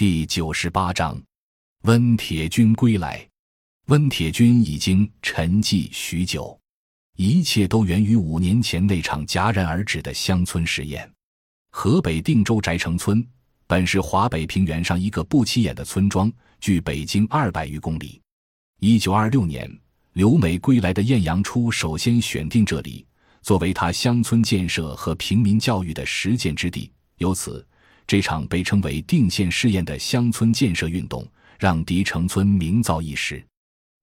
第九十八章，温铁军归来。温铁军已经沉寂许久，一切都源于五年前那场戛然而止的乡村实验。河北定州翟城村本是华北平原上一个不起眼的村庄，距北京二百余公里。一九二六年，留美归来的晏阳初首先选定这里作为他乡村建设和平民教育的实践之地，由此。这场被称为“定县试验”的乡村建设运动，让狄城村名噪一时。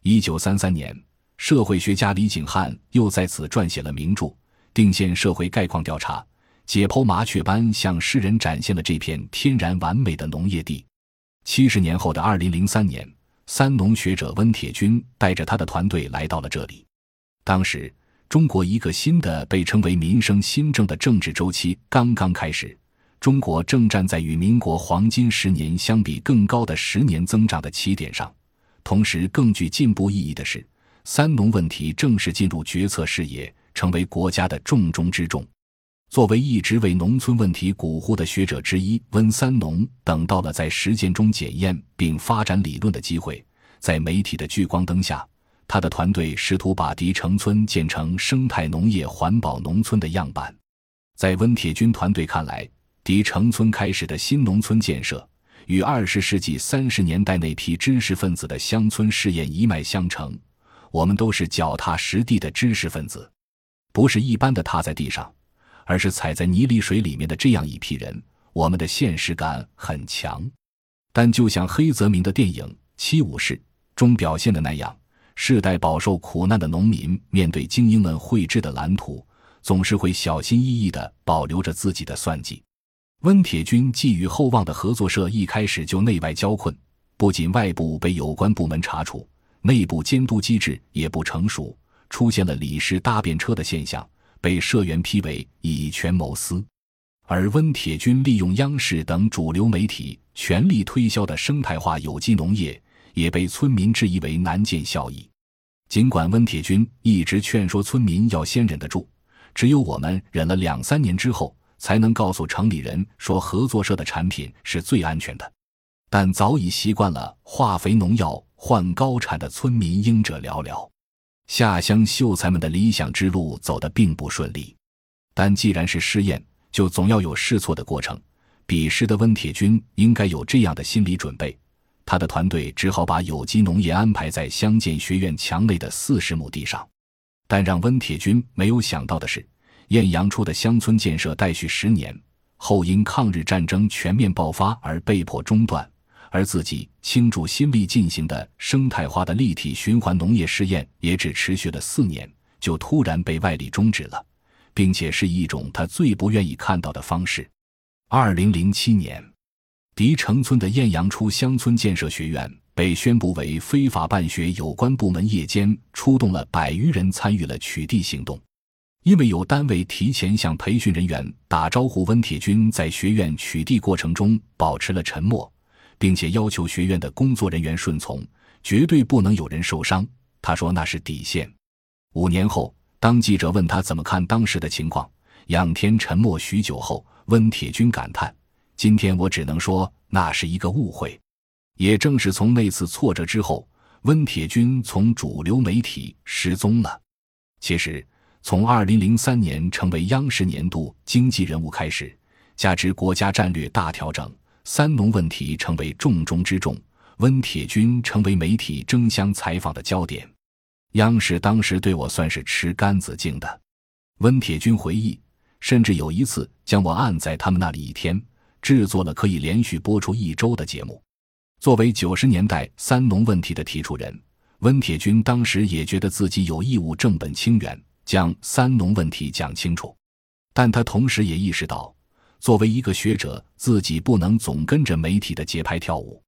一九三三年，社会学家李景汉又在此撰写了名著《定县社会概况调查》，解剖麻雀般向世人展现了这片天然完美的农业地。七十年后的二零零三年，三农学者温铁军带着他的团队来到了这里。当时，中国一个新的被称为民生新政的政治周期刚刚开始。中国正站在与民国黄金十年相比更高的十年增长的起点上，同时更具进步意义的是，三农问题正式进入决策视野，成为国家的重中之重。作为一直为农村问题鼓呼的学者之一，温三农等到了在实践中检验并发展理论的机会。在媒体的聚光灯下，他的团队试图把狄城村建成生态农业环保农村的样板。在温铁军团队看来，狄城村开始的新农村建设，与二十世纪三十年代那批知识分子的乡村试验一脉相承。我们都是脚踏实地的知识分子，不是一般的踏在地上，而是踩在泥里水里面的这样一批人。我们的现实感很强，但就像黑泽明的电影《七武士》中表现的那样，世代饱受苦难的农民面对精英们绘制的蓝图，总是会小心翼翼地保留着自己的算计。温铁军寄予厚望的合作社一开始就内外交困，不仅外部被有关部门查处，内部监督机制也不成熟，出现了理事搭便车的现象，被社员批为以权谋私。而温铁军利用央视等主流媒体全力推销的生态化有机农业，也被村民质疑为难见效益。尽管温铁军一直劝说村民要先忍得住，只有我们忍了两三年之后。才能告诉城里人说合作社的产品是最安全的，但早已习惯了化肥农药换高产的村民应者寥寥，下乡秀才们的理想之路走得并不顺利。但既然是试验，就总要有试错的过程。彼时的温铁军应该有这样的心理准备，他的团队只好把有机农业安排在乡建学院墙内的四十亩地上。但让温铁军没有想到的是。晏阳初的乡村建设待续十年后，因抗日战争全面爆发而被迫中断，而自己倾注心力进行的生态化的立体循环农业试验也只持续了四年，就突然被外力终止了，并且是一种他最不愿意看到的方式。二零零七年，狄城村的晏阳初乡村建设学院被宣布为非法办学，有关部门夜间出动了百余人参与了取缔行动。因为有单位提前向培训人员打招呼，温铁军在学院取缔过程中保持了沉默，并且要求学院的工作人员顺从，绝对不能有人受伤。他说那是底线。五年后，当记者问他怎么看当时的情况，仰天沉默许久后，温铁军感叹：“今天我只能说那是一个误会。”也正是从那次挫折之后，温铁军从主流媒体失踪了。其实。从二零零三年成为央视年度经济人物开始，加之国家战略大调整，三农问题成为重中之重，温铁军成为媒体争相采访的焦点。央视当时对我算是吃干子净的。温铁军回忆，甚至有一次将我按在他们那里一天，制作了可以连续播出一周的节目。作为九十年代三农问题的提出人，温铁军当时也觉得自己有义务正本清源。将三农问题讲清楚，但他同时也意识到，作为一个学者，自己不能总跟着媒体的节拍跳舞。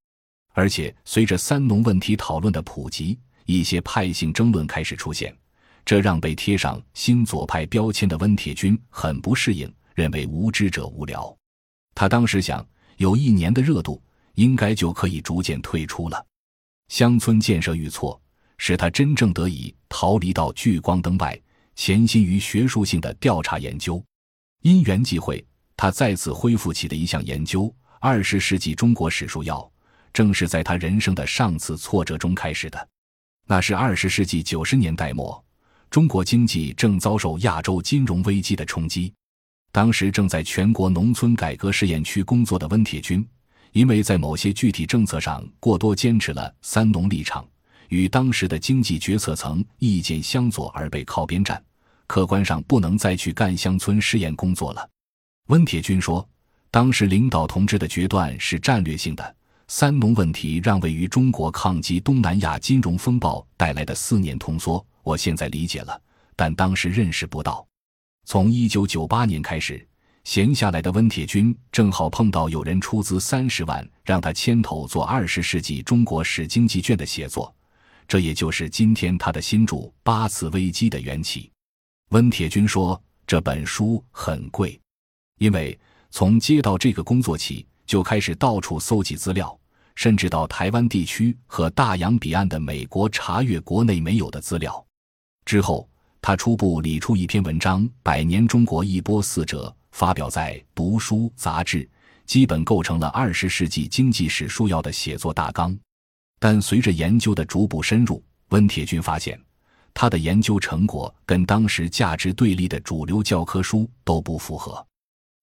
而且，随着三农问题讨论的普及，一些派性争论开始出现，这让被贴上新左派标签的温铁军很不适应，认为无知者无聊。他当时想，有一年的热度，应该就可以逐渐退出了。乡村建设遇挫，使他真正得以逃离到聚光灯外。潜心于学术性的调查研究，因缘际会，他再次恢复起的一项研究。二十世纪中国史书要》，正是在他人生的上次挫折中开始的。那是二十世纪九十年代末，中国经济正遭受亚洲金融危机的冲击。当时正在全国农村改革试验区工作的温铁军，因为在某些具体政策上过多坚持了“三农”立场，与当时的经济决策层意见相左，而被靠边站。客观上不能再去干乡村试验工作了。温铁军说：“当时领导同志的决断是战略性的。”三农问题让位于中国抗击东南亚金融风暴带来的四年通缩，我现在理解了，但当时认识不到。从一九九八年开始，闲下来的温铁军正好碰到有人出资三十万让他牵头做二十世纪中国史经济卷的写作，这也就是今天他的新著《八次危机》的缘起。温铁军说：“这本书很贵，因为从接到这个工作起。”就开始到处搜集资料，甚至到台湾地区和大洋彼岸的美国查阅国内没有的资料。之后，他初步理出一篇文章《百年中国一波四折》，发表在《读书》杂志，基本构成了二十世纪经济史书要的写作大纲。但随着研究的逐步深入，温铁军发现，他的研究成果跟当时价值对立的主流教科书都不符合。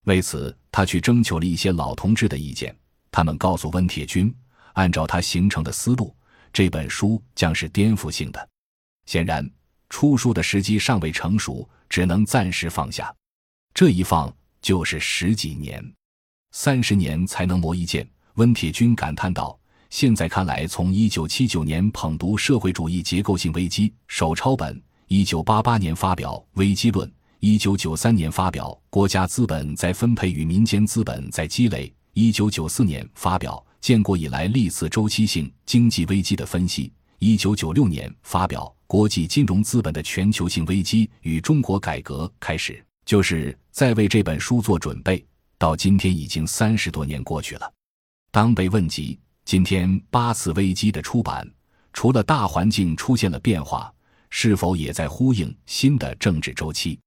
为此，他去征求了一些老同志的意见。他们告诉温铁军，按照他形成的思路，这本书将是颠覆性的。显然，出书的时机尚未成熟，只能暂时放下。这一放就是十几年、三十年才能磨一剑。温铁军感叹道：“现在看来，从一九七九年捧读《社会主义结构性危机》手抄本，一九八八年发表《危机论》。”一九九三年发表《国家资本在分配与民间资本在积累》，一九九四年发表《建国以来历次周期性经济危机的分析》，一九九六年发表《国际金融资本的全球性危机与中国改革》。开始就是在为这本书做准备，到今天已经三十多年过去了。当被问及今天八次危机的出版，除了大环境出现了变化，是否也在呼应新的政治周期？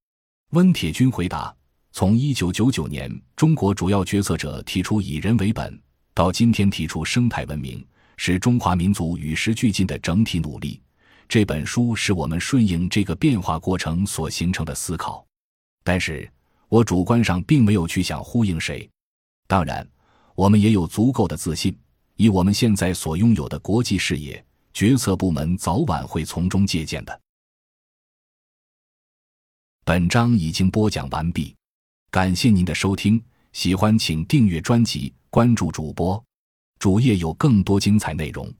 温铁军回答：“从一九九九年中国主要决策者提出以人为本，到今天提出生态文明，是中华民族与时俱进的整体努力。这本书是我们顺应这个变化过程所形成的思考。但是，我主观上并没有去想呼应谁。当然，我们也有足够的自信，以我们现在所拥有的国际视野，决策部门早晚会从中借鉴的。”本章已经播讲完毕，感谢您的收听，喜欢请订阅专辑，关注主播，主页有更多精彩内容。